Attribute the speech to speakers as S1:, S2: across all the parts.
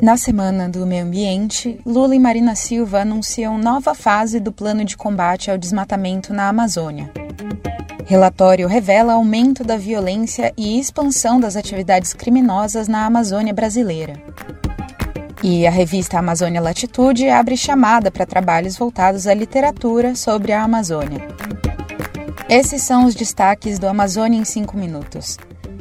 S1: Na Semana do Meio Ambiente, Lula e Marina Silva anunciam nova fase do plano de combate ao desmatamento na Amazônia. Relatório revela aumento da violência e expansão das atividades criminosas na Amazônia brasileira. E a revista Amazônia Latitude abre chamada para trabalhos voltados à literatura sobre a Amazônia. Esses são os destaques do Amazônia em 5 minutos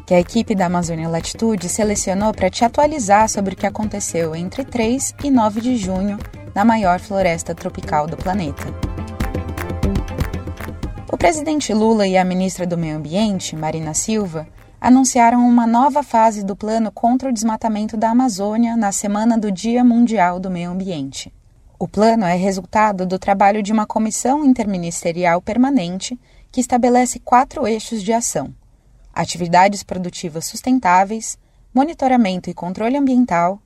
S1: que a equipe da Amazônia Latitude selecionou para te atualizar sobre o que aconteceu entre 3 e 9 de junho na maior floresta tropical do planeta. O presidente Lula e a ministra do Meio Ambiente, Marina Silva, anunciaram uma nova fase do plano contra o desmatamento da Amazônia na semana do Dia Mundial do Meio Ambiente. O plano é resultado do trabalho de uma comissão interministerial permanente que estabelece quatro eixos de ação atividades produtivas sustentáveis, monitoramento e controle ambiental,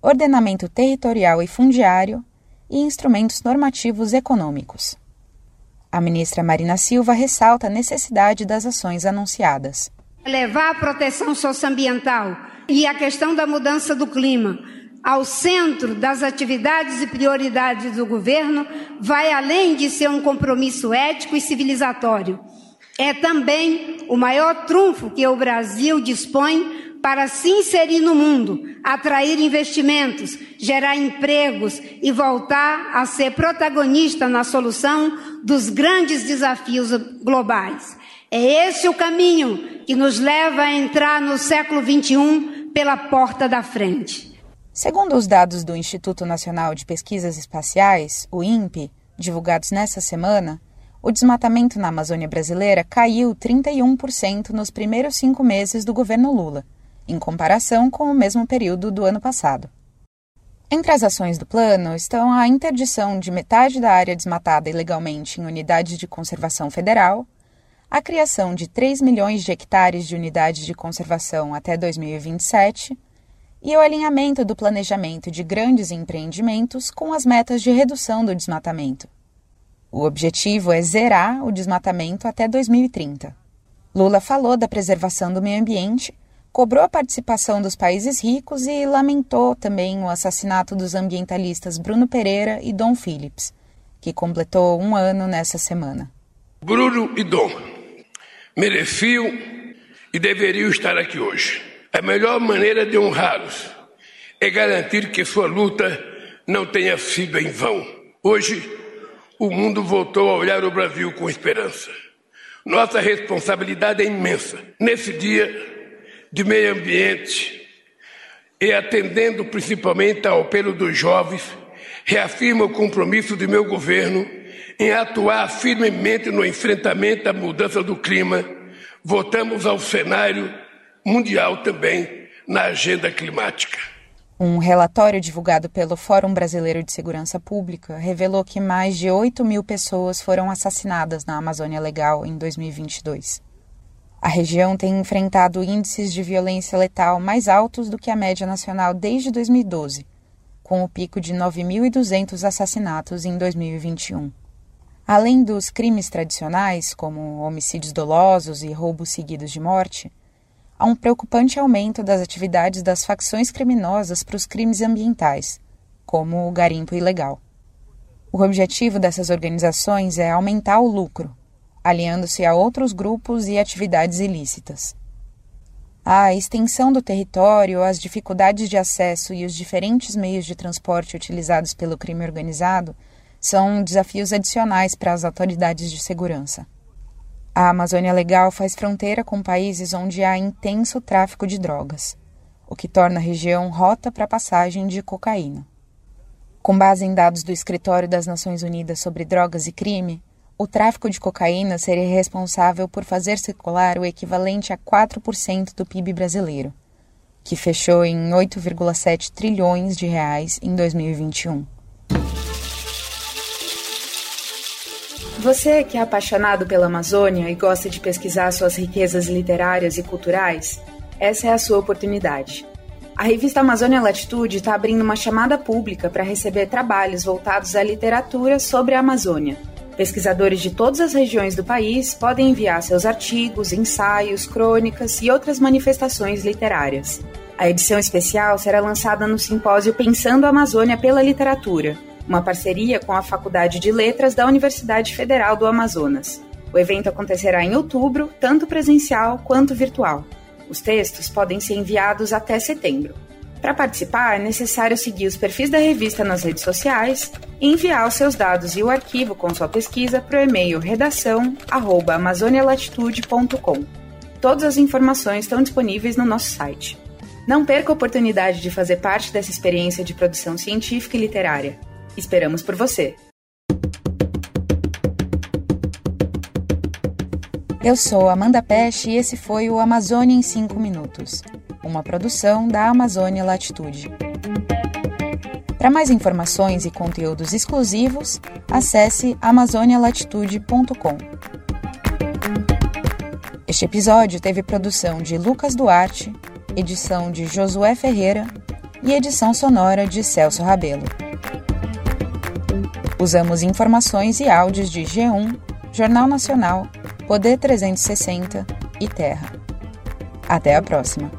S1: ordenamento territorial e fundiário e instrumentos normativos econômicos. A ministra Marina Silva ressalta a necessidade das ações anunciadas.
S2: Levar a proteção socioambiental e a questão da mudança do clima ao centro das atividades e prioridades do governo vai além de ser um compromisso ético e civilizatório é também o maior trunfo que o Brasil dispõe para se inserir no mundo, atrair investimentos, gerar empregos e voltar a ser protagonista na solução dos grandes desafios globais. É esse o caminho que nos leva a entrar no século XXI pela porta da frente.
S1: Segundo os dados do Instituto Nacional de Pesquisas Espaciais, o INPE, divulgados nesta semana, o desmatamento na Amazônia brasileira caiu 31% nos primeiros cinco meses do governo Lula, em comparação com o mesmo período do ano passado. Entre as ações do plano estão a interdição de metade da área desmatada ilegalmente em unidades de conservação federal, a criação de 3 milhões de hectares de unidades de conservação até 2027 e o alinhamento do planejamento de grandes empreendimentos com as metas de redução do desmatamento. O objetivo é zerar o desmatamento até 2030. Lula falou da preservação do meio ambiente, cobrou a participação dos países ricos e lamentou também o assassinato dos ambientalistas Bruno Pereira e Dom Phillips, que completou um ano nessa semana.
S3: Bruno e Dom mereciam e deveriam estar aqui hoje. A melhor maneira de honrá-los é garantir que sua luta não tenha sido em vão. Hoje, o mundo voltou a olhar o Brasil com esperança. Nossa responsabilidade é imensa. Nesse dia de meio ambiente e atendendo principalmente ao apelo dos jovens, reafirmo o compromisso do meu governo em atuar firmemente no enfrentamento à mudança do clima. Voltamos ao cenário mundial também na agenda climática.
S1: Um relatório divulgado pelo Fórum Brasileiro de Segurança Pública revelou que mais de 8 mil pessoas foram assassinadas na Amazônia Legal em 2022. A região tem enfrentado índices de violência letal mais altos do que a média nacional desde 2012, com o pico de 9.200 assassinatos em 2021. Além dos crimes tradicionais, como homicídios dolosos e roubos seguidos de morte, há um preocupante aumento das atividades das facções criminosas para os crimes ambientais, como o garimpo ilegal. O objetivo dessas organizações é aumentar o lucro, aliando-se a outros grupos e atividades ilícitas. A extensão do território, as dificuldades de acesso e os diferentes meios de transporte utilizados pelo crime organizado são desafios adicionais para as autoridades de segurança. A Amazônia Legal faz fronteira com países onde há intenso tráfico de drogas, o que torna a região rota para a passagem de cocaína. Com base em dados do Escritório das Nações Unidas sobre Drogas e Crime, o tráfico de cocaína seria responsável por fazer circular o equivalente a 4% do PIB brasileiro, que fechou em 8,7 trilhões de reais em 2021. Você que é apaixonado pela Amazônia e gosta de pesquisar suas riquezas literárias e culturais, essa é a sua oportunidade. A revista Amazônia Latitude está abrindo uma chamada pública para receber trabalhos voltados à literatura sobre a Amazônia. Pesquisadores de todas as regiões do país podem enviar seus artigos, ensaios, crônicas e outras manifestações literárias. A edição especial será lançada no simpósio Pensando a Amazônia pela Literatura, uma parceria com a Faculdade de Letras da Universidade Federal do Amazonas. O evento acontecerá em outubro, tanto presencial quanto virtual. Os textos podem ser enviados até setembro. Para participar, é necessário seguir os perfis da revista nas redes sociais e enviar os seus dados e o arquivo com sua pesquisa para o e-mail redação@amazonialatitude.com. Todas as informações estão disponíveis no nosso site. Não perca a oportunidade de fazer parte dessa experiência de produção científica e literária. Esperamos por você! Eu sou Amanda Peste e esse foi o Amazônia em 5 Minutos uma produção da Amazônia Latitude. Para mais informações e conteúdos exclusivos, acesse amazonialatitude.com. Este episódio teve produção de Lucas Duarte, edição de Josué Ferreira e edição sonora de Celso Rabelo. Usamos informações e áudios de G1, Jornal Nacional, Poder 360 e Terra. Até a próxima!